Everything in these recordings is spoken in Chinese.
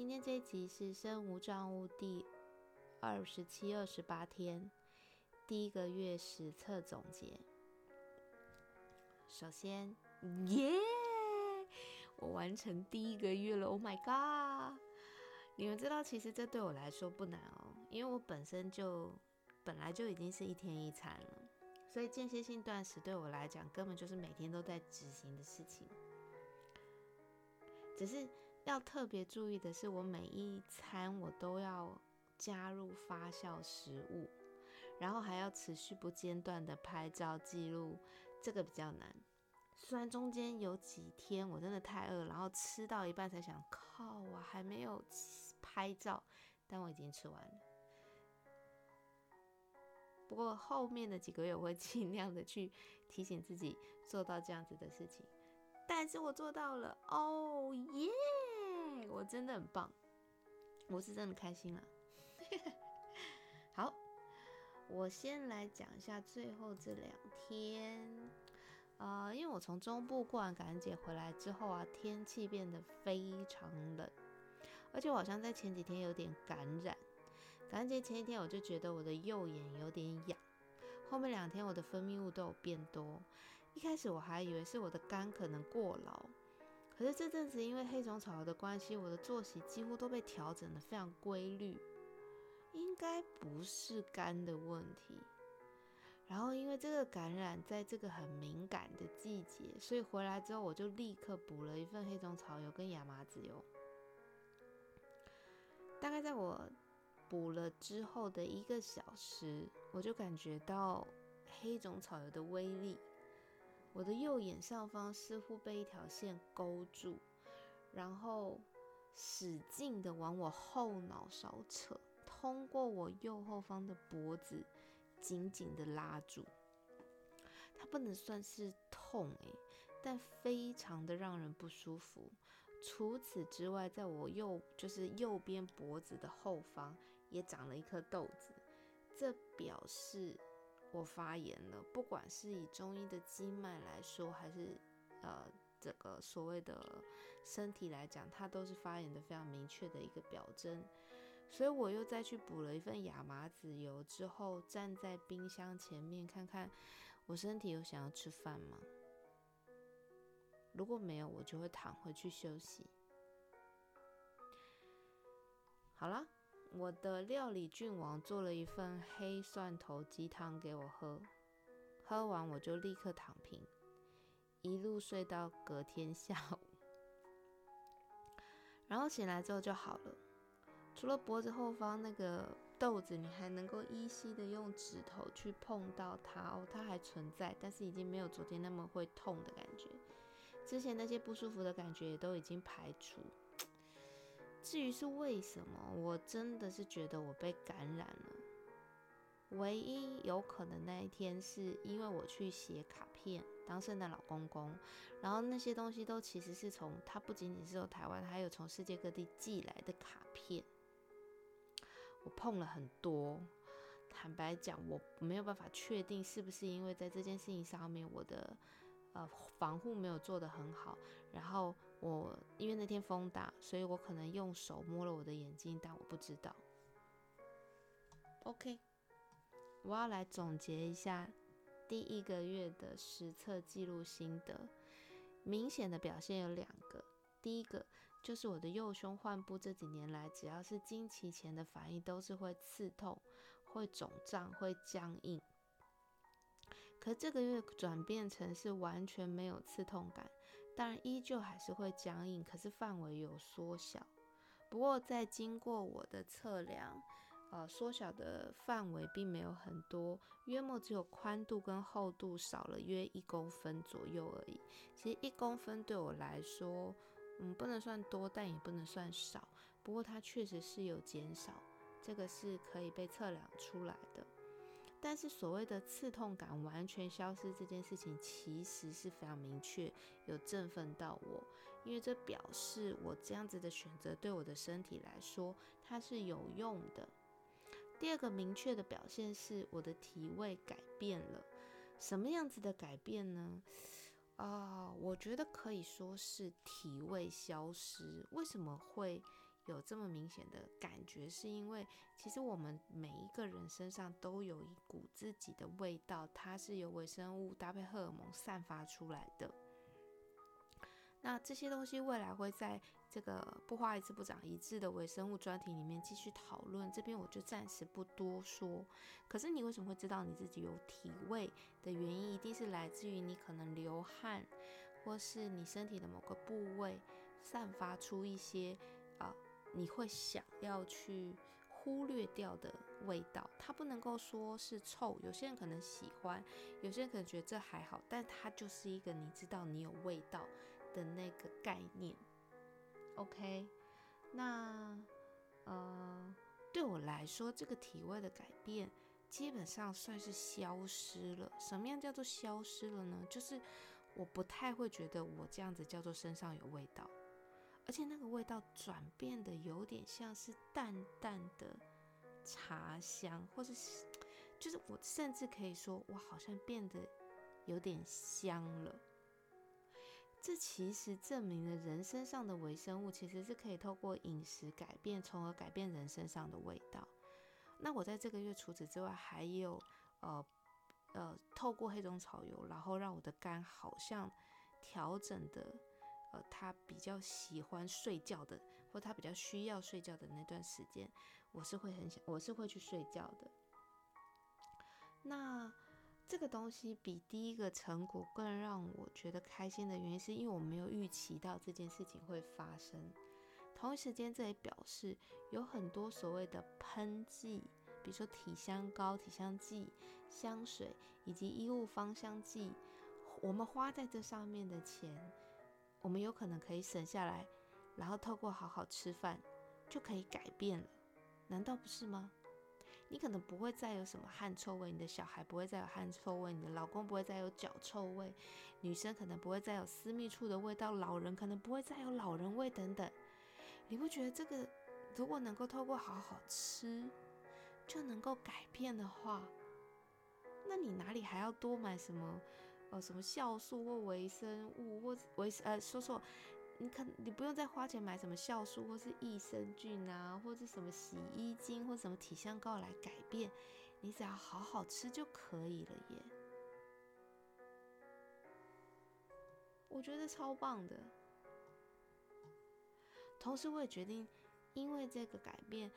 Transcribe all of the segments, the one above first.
今天这一集是身无障物第二十七、二十八天第一个月实测总结。首先，耶，我完成第一个月了！Oh my god！你们知道，其实这对我来说不难哦，因为我本身就本来就已经是一天一餐了，所以间歇性断食对我来讲根本就是每天都在执行的事情。只是要特别注意的是，我每一餐我都要加入发酵食物，然后还要持续不间断的拍照记录，这个比较难。虽然中间有几天我真的太饿，然后吃到一半才想，靠，我还没有拍照，但我已经吃完了。不过后面的几个月我会 尽量的去提醒自己做到这样子的事情。但是我做到了，哦耶！我真的很棒，我是真的开心了。好，我先来讲一下最后这两天，呃，因为我从中部过完感恩节回来之后啊，天气变得非常冷，而且我好像在前几天有点感染。感恩节前一天我就觉得我的右眼有点痒，后面两天我的分泌物都有变多。一开始我还以为是我的肝可能过劳，可是这阵子因为黑种草的关系，我的作息几乎都被调整的非常规律，应该不是肝的问题。然后因为这个感染在这个很敏感的季节，所以回来之后我就立刻补了一份黑种草油跟亚麻籽油。大概在我补了之后的一个小时，我就感觉到黑种草油的威力。我的右眼上方似乎被一条线勾住，然后使劲的往我后脑勺扯，通过我右后方的脖子紧紧的拉住。它不能算是痛诶，但非常的让人不舒服。除此之外，在我右就是右边脖子的后方也长了一颗痘子，这表示。我发炎了，不管是以中医的经脉来说，还是呃这个所谓的身体来讲，它都是发炎的非常明确的一个表征。所以我又再去补了一份亚麻籽油之后，站在冰箱前面看看我身体有想要吃饭吗？如果没有，我就会躺回去休息。好了。我的料理郡王做了一份黑蒜头鸡汤给我喝，喝完我就立刻躺平，一路睡到隔天下午，然后醒来之后就好了。除了脖子后方那个豆子，你还能够依稀的用指头去碰到它哦，它还存在，但是已经没有昨天那么会痛的感觉。之前那些不舒服的感觉也都已经排除。至于是为什么，我真的是觉得我被感染了。唯一有可能那一天是因为我去写卡片当圣诞老公公，然后那些东西都其实是从它不仅仅是从台湾，还有从世界各地寄来的卡片。我碰了很多，坦白讲，我没有办法确定是不是因为在这件事情上面我的。呃，防护没有做得很好，然后我因为那天风大，所以我可能用手摸了我的眼睛，但我不知道。OK，我要来总结一下第一个月的实测记录心得。明显的表现有两个，第一个就是我的右胸患部这几年来，只要是经期前的反应都是会刺痛、会肿胀、会僵硬。可这个月转变成是完全没有刺痛感，当然依旧还是会僵硬，可是范围有缩小。不过在经过我的测量，呃，缩小的范围并没有很多，约莫只有宽度跟厚度少了约一公分左右而已。其实一公分对我来说，嗯，不能算多，但也不能算少。不过它确实是有减少，这个是可以被测量出来的。但是所谓的刺痛感完全消失这件事情，其实是非常明确，有振奋到我，因为这表示我这样子的选择对我的身体来说它是有用的。第二个明确的表现是我的体位改变了，什么样子的改变呢？啊，我觉得可以说是体味消失。为什么会有这么明显的感觉？是因为其实我们每一个人身上都有一股自己的味道，它是由微生物搭配荷尔蒙散发出来的。那这些东西未来会在这个不花一次不长一智的微生物专题里面继续讨论，这边我就暂时不多说。可是你为什么会知道你自己有体味的原因，一定是来自于你可能流汗，或是你身体的某个部位散发出一些，你会想要去忽略掉的味道。它不能够说是臭，有些人可能喜欢，有些人可能觉得这还好，但它就是一个你知道你有味道。的那个概念，OK，那呃，对我来说，这个体味的改变基本上算是消失了。什么样叫做消失了呢？就是我不太会觉得我这样子叫做身上有味道，而且那个味道转变的有点像是淡淡的茶香，或者是就是我甚至可以说，我好像变得有点香了。这其实证明了人身上的微生物其实是可以透过饮食改变，从而改变人身上的味道。那我在这个月除此之外，还有呃呃透过黑种草油，然后让我的肝好像调整的呃，他比较喜欢睡觉的，或他比较需要睡觉的那段时间，我是会很想，我是会去睡觉的。那。这个东西比第一个成果更让我觉得开心的原因，是因为我没有预期到这件事情会发生。同一时间，这也表示有很多所谓的喷剂，比如说体香膏、体香剂、香水以及衣物芳香剂，我们花在这上面的钱，我们有可能可以省下来，然后透过好好吃饭就可以改变了，难道不是吗？你可能不会再有什么汗臭味，你的小孩不会再有汗臭味，你的老公不会再有脚臭味，女生可能不会再有私密处的味道，老人可能不会再有老人味等等。你不觉得这个如果能够透过好好吃就能够改变的话，那你哪里还要多买什么呃什么酵素或微生物或维呃说说。你可你不用再花钱买什么酵素或是益生菌啊，或者什么洗衣精或什么体香膏来改变，你只要好好吃就可以了耶。我觉得超棒的。同时，我也决定，因为这个改变，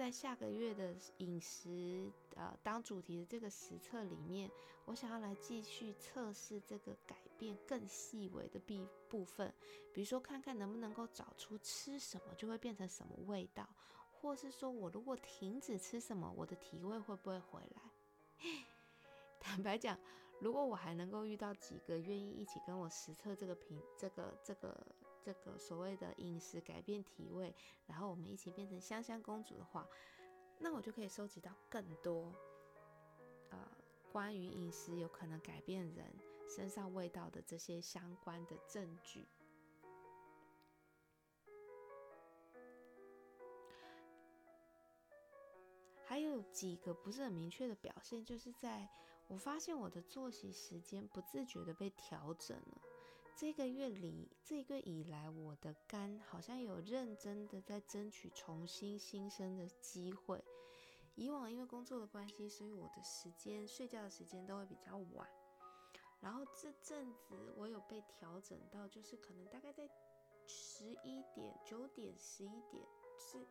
在下个月的饮食呃当主题的这个实测里面，我想要来继续测试这个改。变更细微的部部分，比如说看看能不能够找出吃什么就会变成什么味道，或是说我如果停止吃什么，我的体味会不会回来？坦白讲，如果我还能够遇到几个愿意一起跟我实测这个品这个这个这个所谓的饮食改变体味，然后我们一起变成香香公主的话，那我就可以收集到更多呃关于饮食有可能改变人。身上味道的这些相关的证据，还有几个不是很明确的表现，就是在我发现我的作息时间不自觉的被调整了。这个月里，这个以来，我的肝好像有认真的在争取重新新生的机会。以往因为工作的关系，所以我的时间睡觉的时间都会比较晚。然后这阵子我有被调整到，就是可能大概在十一点、九点、十一点，是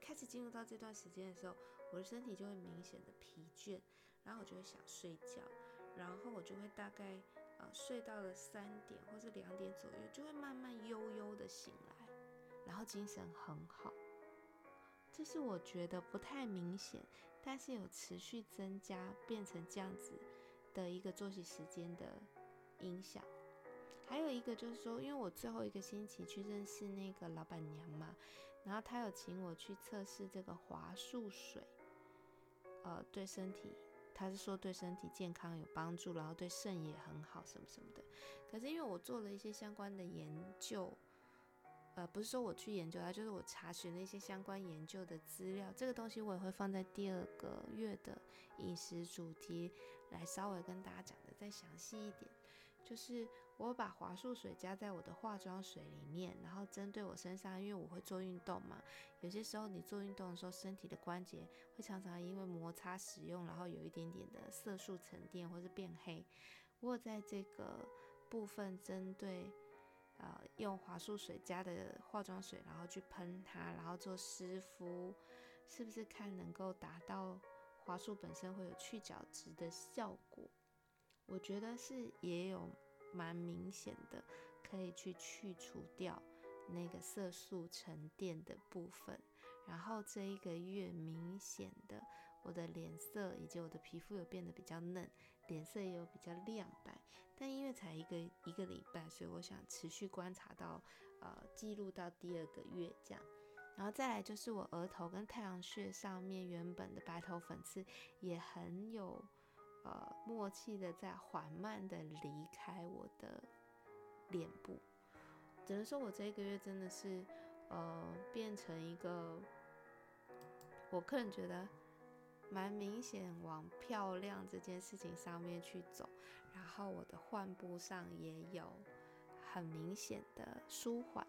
开始进入到这段时间的时候，我的身体就会明显的疲倦，然后我就会想睡觉，然后我就会大概睡到了三点或是两点左右，就会慢慢悠悠的醒来，然后精神很好。这是我觉得不太明显，但是有持续增加，变成这样子。的一个作息时间的影响，还有一个就是说，因为我最后一个星期去认识那个老板娘嘛，然后她有请我去测试这个华树水，呃，对身体，他是说对身体健康有帮助，然后对肾也很好，什么什么的。可是因为我做了一些相关的研究。呃，不是说我去研究它，就是我查询了一些相关研究的资料。这个东西我也会放在第二个月的饮食主题来稍微跟大家讲的再详细一点。就是我把华素水加在我的化妆水里面，然后针对我身上，因为我会做运动嘛，有些时候你做运动的时候，身体的关节会常常因为摩擦使用，然后有一点点的色素沉淀或是变黑。我在这个部分针对。呃，用华素水加的化妆水，然后去喷它，然后做湿敷，是不是看能够达到华素本身会有去角质的效果？我觉得是也有蛮明显的，可以去去除掉那个色素沉淀的部分。然后这一个月明显的，我的脸色以及我的皮肤有变得比较嫩，脸色也有比较亮白。但因为才一个一个礼拜，所以我想持续观察到，呃，记录到第二个月这样，然后再来就是我额头跟太阳穴上面原本的白头粉刺也很有呃默契的在缓慢的离开我的脸部，只能说我这一个月真的是呃变成一个我个人觉得蛮明显往漂亮这件事情上面去走。然后我的患部上也有很明显的舒缓。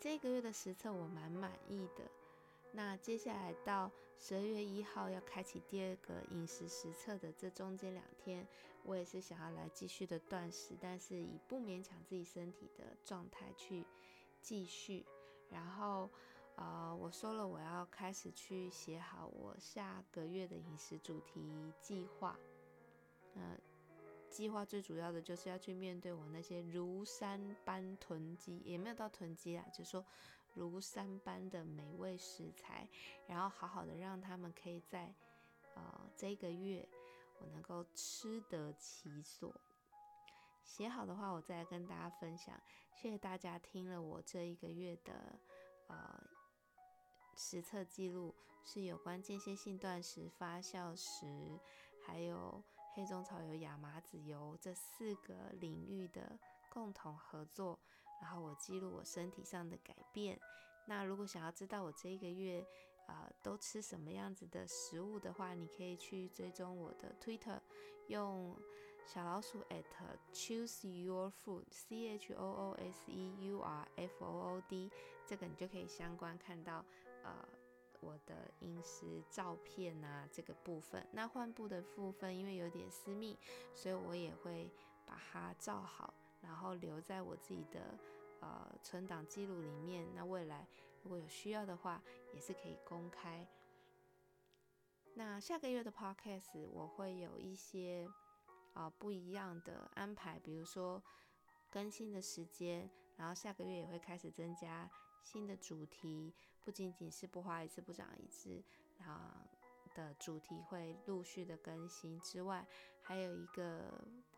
这个月的实测我蛮满意的。那接下来到十二月一号要开启第二个饮食实测的这中间两天，我也是想要来继续的断食，但是以不勉强自己身体的状态去继续。然后呃，我说了我要开始去写好我下个月的饮食主题计划。那计划最主要的就是要去面对我那些如山般囤积，也没有到囤积啦，就说如山般的美味食材，然后好好的让他们可以在呃这个月我能够吃得其所。写好的话，我再来跟大家分享。谢谢大家听了我这一个月的呃实测记录，是有关间歇性断食、发酵食，还有。黑中草油、亚麻籽油这四个领域的共同合作，然后我记录我身体上的改变。那如果想要知道我这一个月呃都吃什么样子的食物的话，你可以去追踪我的 Twitter，用小老鼠 at choose your food c h o o s e u r f o o d，这个你就可以相关看到呃。我的饮食照片啊，这个部分，那患部的部分，因为有点私密，所以我也会把它照好，然后留在我自己的呃存档记录里面。那未来如果有需要的话，也是可以公开。那下个月的 podcast 我会有一些啊不一样的安排，比如说更新的时间，然后下个月也会开始增加新的主题。不仅仅是不花一次不长一智啊的主题会陆续的更新之外，还有一个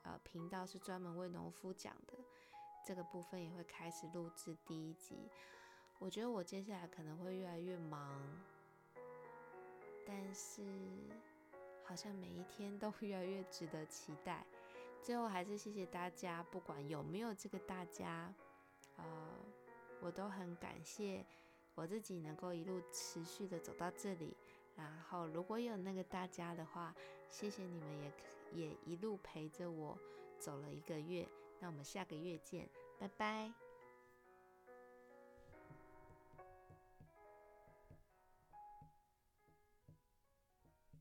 呃频道是专门为农夫讲的，这个部分也会开始录制第一集。我觉得我接下来可能会越来越忙，但是好像每一天都越来越值得期待。最后还是谢谢大家，不管有没有这个大家，呃，我都很感谢。我自己能够一路持续的走到这里，然后如果有那个大家的话，谢谢你们也也一路陪着我走了一个月，那我们下个月见，拜拜。